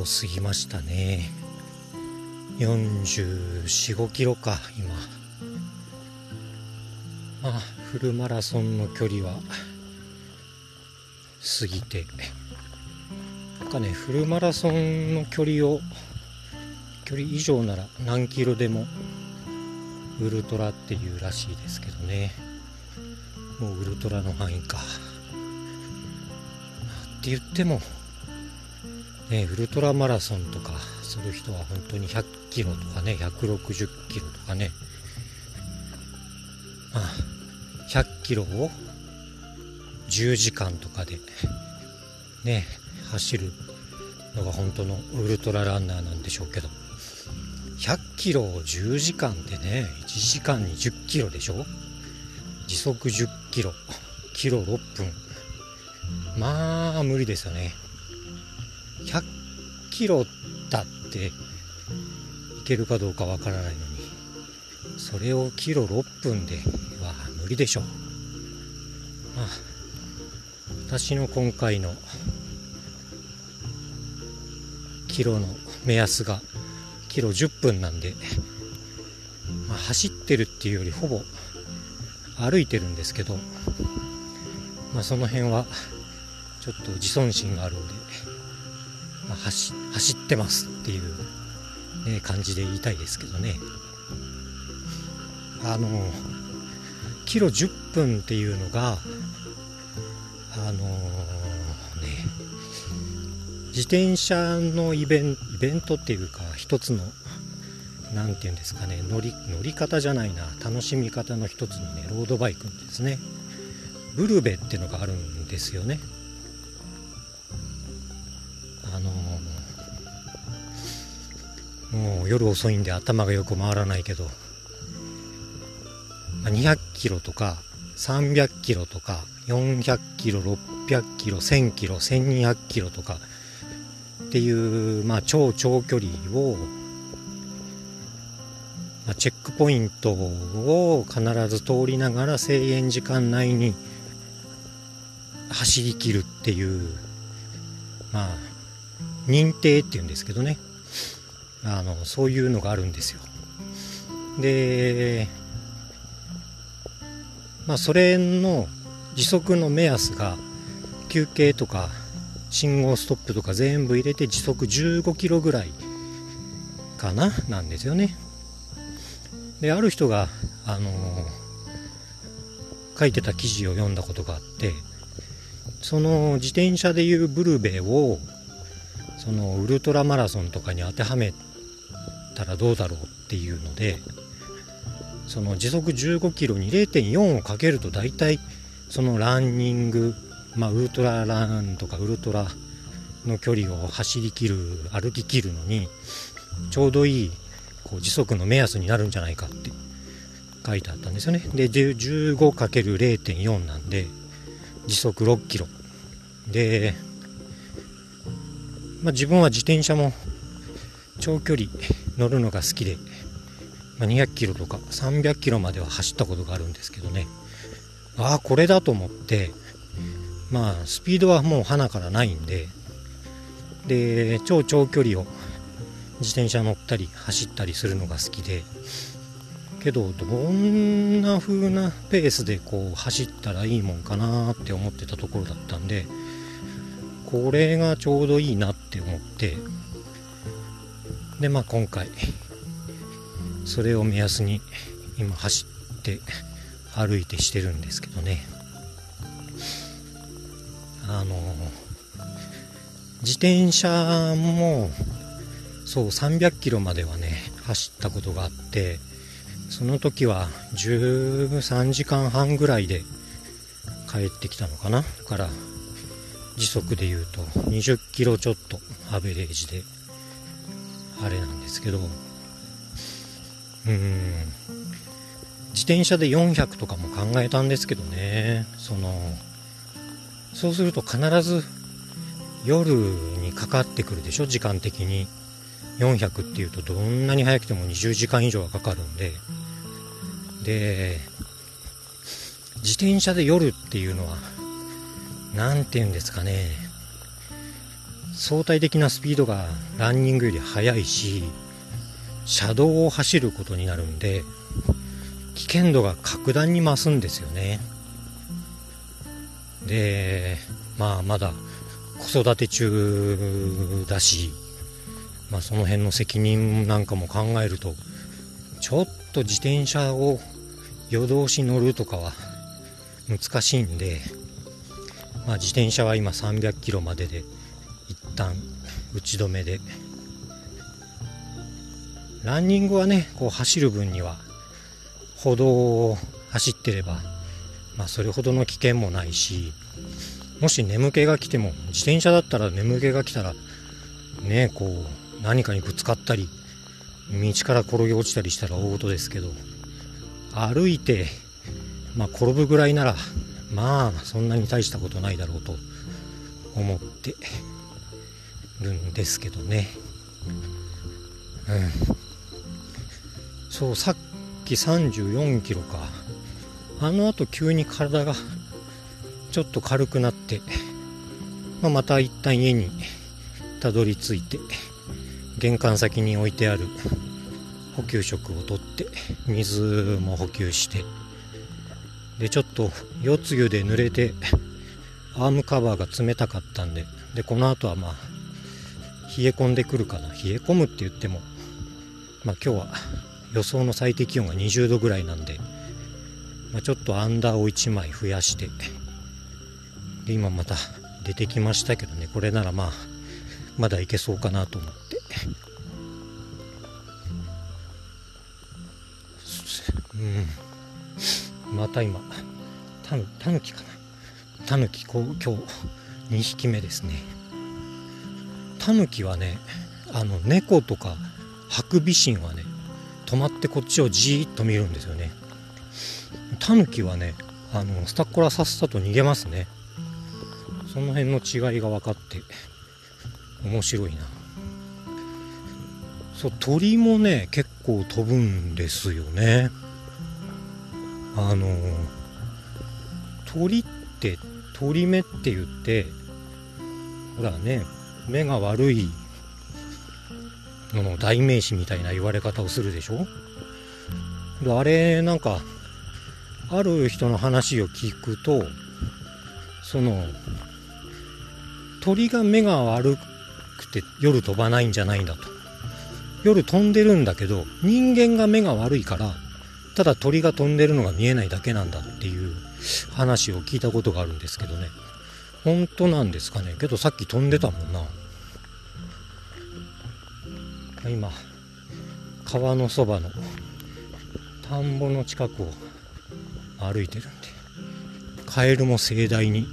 を過ぎましたね。445キロか今。まあフルマラソンの距離は過ぎて。なんかねフルマラソンの距離を距離以上なら何キロでもウルトラっていうらしいですけどね。もうウルトラの範囲か。って言ってもねウルトラマラソンとかする人は本当に100キロとかね160キロとかね。まあ100キロを10時間とかでね走るのが本当のウルトラランナーなんでしょうけど。100キロを10時間でね1時間に10キロでしょ？時速10キロキロ6分。まあ無理ですよね。100キロだっていけるかどうかわからないのに。それをキロ6分では無理でしょう。まあ私の今回のキロの目安がキロ10分なんで、まあ、走ってるっていうよりほぼ歩いてるんですけど、まあ、その辺はちょっと自尊心があるんで、走走ってますっていう、ね、感じで言いたいですけどね。あのキロ10分っていうのがあのね自転車のイベンイベントっていうか一つの何て言うんですかね乗り乗り方じゃないな楽しみ方の一つのねロードバイクですね。ブルベってのがあるんですよね。もう夜遅いんで頭がよく回らないけど200キロとか300キロとか400キロ600キロ1000キロ1200キロとかっていう、まあ、超長距離を、ま、チェックポイントを必ず通りながら制限時間内に走りきるっていうまあ認定っていうんですけどね。あのそういうのがあるんですよ。でまあそれの時速の目安が休憩とか信号ストップとか全部入れて時速15キロぐらいかな？なんですよね。である人があの、書いてた記事を読んだことがあってその自転車でいうブルベをそのウルトラマラソンとかに当てはめたらどうだろうっていうのでその時速15キロに0.4をかけると大体そのランニングまあ、ウルトラランとかウルトラの距離を走りきる歩ききるのにちょうどいいこう時速の目安になるんじゃないかって書いてあったんですよね。で 15×0.4 なんで時速6キロ。で、まあ、自分は自転車も長距離乗るのが好きで、まあ、200キロとか300キロまでは走ったことがあるんですけどね。ああこれだと思ってまあスピードはもう鼻からないんでで超長距離を自転車乗ったり走ったりするのが好きでけどどんな風なペースでこう走ったらいいもんかなって思ってたところだったんでこれがちょうどいいなって思ってでまあ今回それを目安に今走って歩いてしてるんですけどね。あの自転車もそう300キロまではね走ったことがあってその時は13時間半ぐらいで帰ってきたのかな。から時速で言うと20キロちょっとアベレージで。あれなんですけど。うーん。自転車で400とかも考えたんですけどね。そのそうすると必ず夜にかかってくるでしょ？時間的に。400っていうとどんなに早くても20時間以上はかかるんで。で自転車で夜っていうのは何て言うんですかね相対的なスピードがランニングより速いし車道を走ることになるんで危険度が格段に増すんですよね。でまあまだ子育て中だしまあその辺の責任なんかも考えるとちょっと自転車を夜通し乗るとかは難しいんで、まあ、自転車は今300キロまでで旦打ち止めで。ランニングはねこう走る分には歩道を走ってれば、まあ、それほどの危険もないしもし眠気が来ても自転車だったら眠気が来たらねこう何かにぶつかったり道から転げ落ちたりしたら大事ですけど歩いて、まあ、転ぶぐらいならまあそんなに大したことないだろうと思ってるんですけどね。うん。そうさっき34キロか。あのあと急に体がちょっと軽くなって、まあ、また一旦家にたどり着いて玄関先に置いてある補給食をとって水も補給してでちょっと夜露で濡れてアームカバーが冷たかったんででこの後はまあ冷え込んでくるかな？冷え込むって言ってもまあ今日は予想の最低気温が20度ぐらいなんで、まあ、ちょっとアンダーを1枚増やしてで今また出てきましたけどね。これならまあまだいけそうかなと思って。うん。また今タヌタヌキかな？タヌキ今日2匹目ですね。タヌキはねあの猫とかハクビシンはね止まってこっちをじーっと見るんですよね。タヌキはねあのスタッコラさせたと逃げますね。その辺の違いが分かって面白いな。そう鳥もね結構飛ぶんですよね。あの鳥って鳥目って言ってほらね目が悪いのの代名詞みたいな言われ方をするでしょ？あれなんかある人の話を聞くとその鳥が目が悪くて夜飛ばないんじゃないんだと。夜飛んでるんだけど人間が目が悪いからただ鳥が飛んでるのが見えないだけなんだっていう話を聞いたことがあるんですけどね。本当なんですかね？けどさっき飛んでたもんな。今川のそばの田んぼの近くを歩いてるんでカエルも盛大に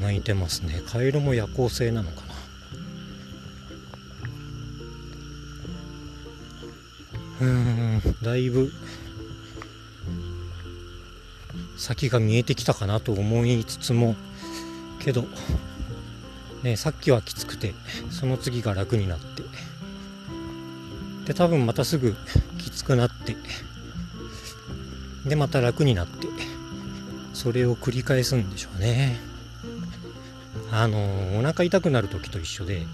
鳴いてますね。カエルも夜行性なのかな。うんだいぶ先が見えてきたかなと思いつつもけどねさっきはきつくてその次が楽になってで多分またすぐきつくなってでまた楽になってそれを繰り返すんでしょうね。あのお腹痛くなる時と一緒で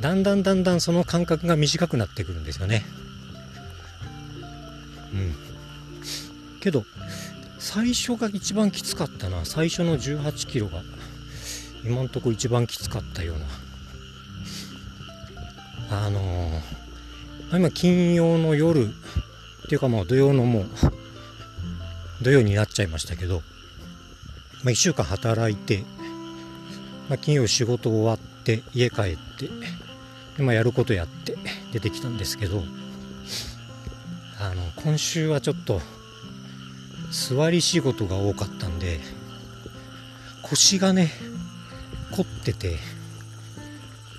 だんだんだんだんその間隔が短くなってくるんですよね。うん。けど最初が一番きつかったな。最初の18キロが今んとこ一番きつかったようなあのー、今金曜の夜っていうかもう土曜のもう土曜になっちゃいましたけど、まあ、1週間働いて、まあ、金曜仕事終わって家帰ってで、ま、やることやって出てきたんですけどあの今週はちょっと座り仕事が多かったんで腰がね凝ってて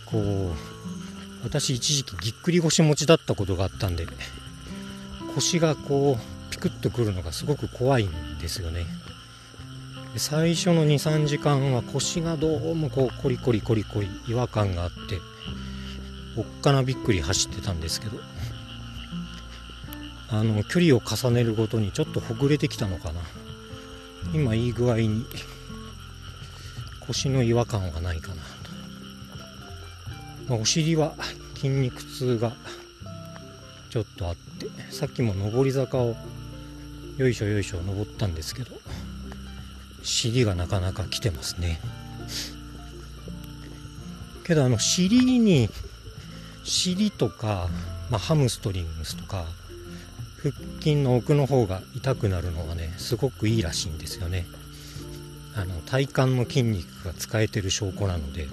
こう私一時期ぎっくり腰持ちだったことがあったんで腰がこうピクッとくるのがすごく怖いんですよね。最初の23時間は腰がどうもこうコリコリコリコリ違和感があっておっかなびっくり走ってたんですけどあの距離を重ねるごとにちょっとほぐれてきたのかな。今いい具合に腰の違和感はないかな、まあ、お尻は筋肉痛がちょっとあってさっきも上り坂をよいしょよいしょ登ったんですけど尻がなかなか来てますね。けどあの尻に尻とか、まあ、ハムストリングスとか腹筋の奥の方が痛くなるのはねすごくいいらしいんですよね。あの体幹の筋肉が使えてる証拠なので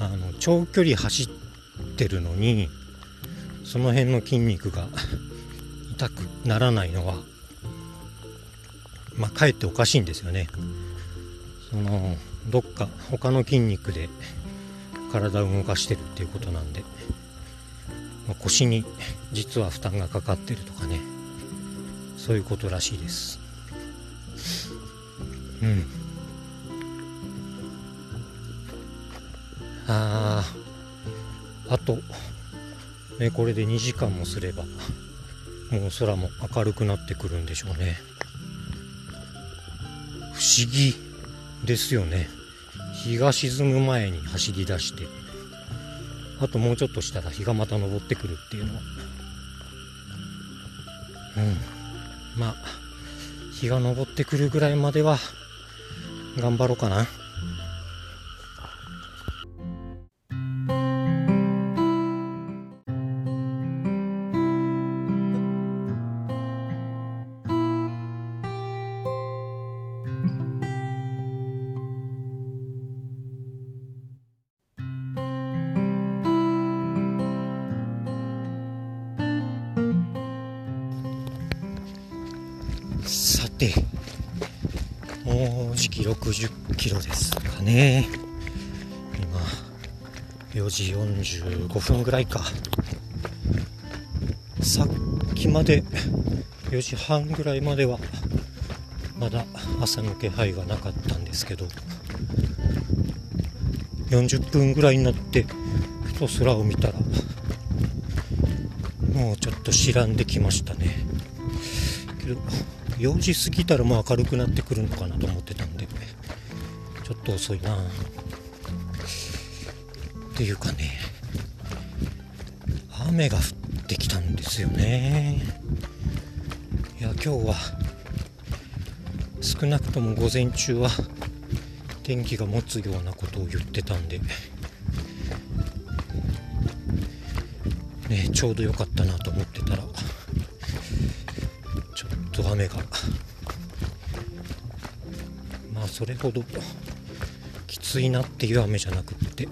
あの長距離走ってるのにその辺の筋肉が痛くならないのはまあかえっておかしいんですよね。そのどっか他の筋肉で体を動かしてるっていうことなんで、まあ、腰に実は負担がかかってるとかね。そういうことらしいです。うん。ああとねこれで2時間もすればもう空も明るくなってくるんでしょうね。不思議ですよね。日が沈む前に走り出してあともうちょっとしたら日がまた昇ってくるっていうのは。うん。まあ日が昇ってくるぐらいまでは頑張ろうかな。てもうじき60キロですかね。今4時45分ぐらいか。さっきまで4時半ぐらいまではまだ朝の気配がなかったんですけど40分ぐらいになってふと空を見たらもうちょっと白んできましたね。けど4時過ぎたらもう明るくなってくるのかなと思ってたんでちょっと遅いな。っていうかね雨が降ってきたんですよね。いや今日は少なくとも午前中は天気が持つようなことを言ってたんでねちょうど良かったなと思ってたらと雨がまあそれほどきついなっていう雨じゃなくって。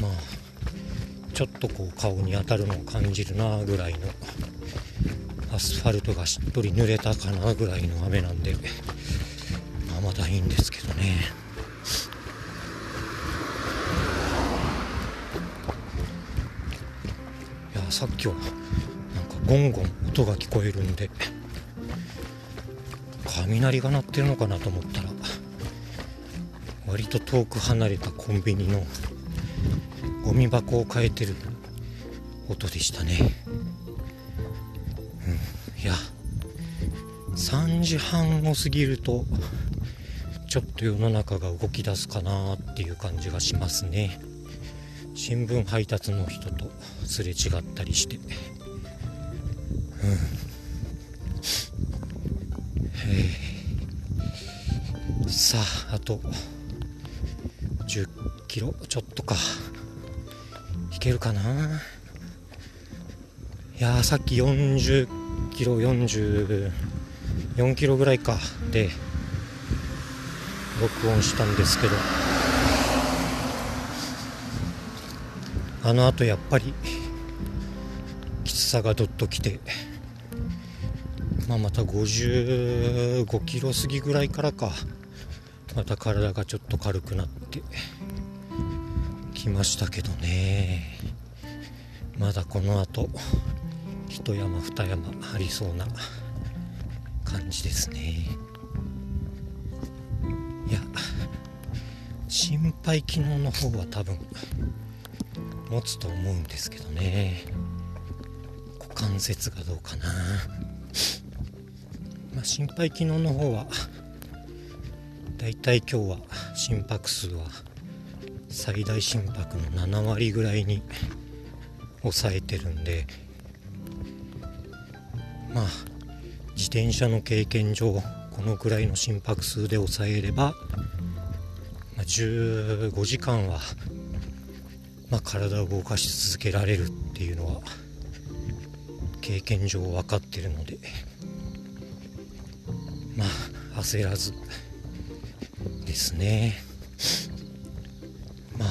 まあちょっとこう顔に当たるのを感じるなぐらいのアスファルトがしっとり濡れたかなぐらいの雨なんでまあまだいいんですけどね。いやさっきはゴンゴン音が聞こえるんで雷が鳴ってるのかなと思ったら割と遠く離れたコンビニのゴミ箱を変えてる音でしたね、うん、いや3時半を過ぎるとちょっと世の中が動き出すかなっていう感じがしますね。新聞配達の人とすれ違ったりして。うん、さああと10キロちょっとか。いけるかな。いやさっき40キロ44キロぐらいか。で録音したんですけど。あのあとやっぱりきつさがどっときて。まあ、また55キロ過ぎぐらいからか。また体がちょっと軽くなってきましたけどね。まだこの後一山二山ありそうな感じですね。いや心肺機能の方は多分持つと思うんですけどね。股関節がどうかな。まあ、心肺機能の方はだいたい今日は心拍数は最大心拍の7割ぐらいに抑えてるんでまあ自転車の経験上このくらいの心拍数で抑えれば、まあ、15時間は、まあ、体を動かし続けられるっていうのは経験上分かってるので。焦らず。ですね。まあ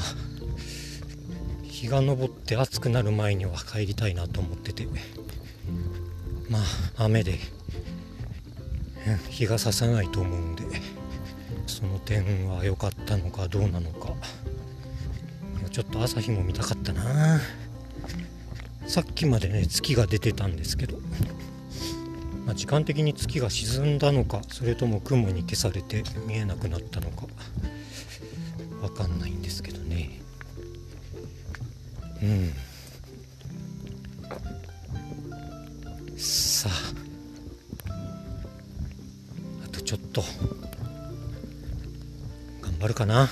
日が昇って暑くなる前には帰りたいなと思ってて。まあ雨で日が差さないと思うんで。その点は良かったのかどうなのか。ちょっと朝日も見たかったな。さっきまでね月が出てたんですけど、まあ、時間的に月が沈んだのかそれとも雲に消されて見えなくなったのかわかんないんですけどね。うん。さあ。あとちょっと。頑張るかな。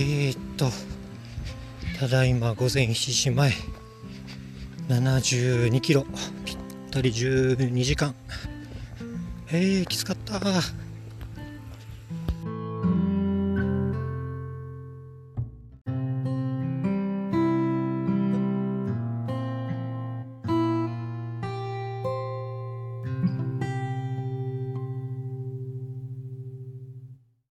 えー、っとただいま午前7時前72キロぴったり12時間。えー、きつかった。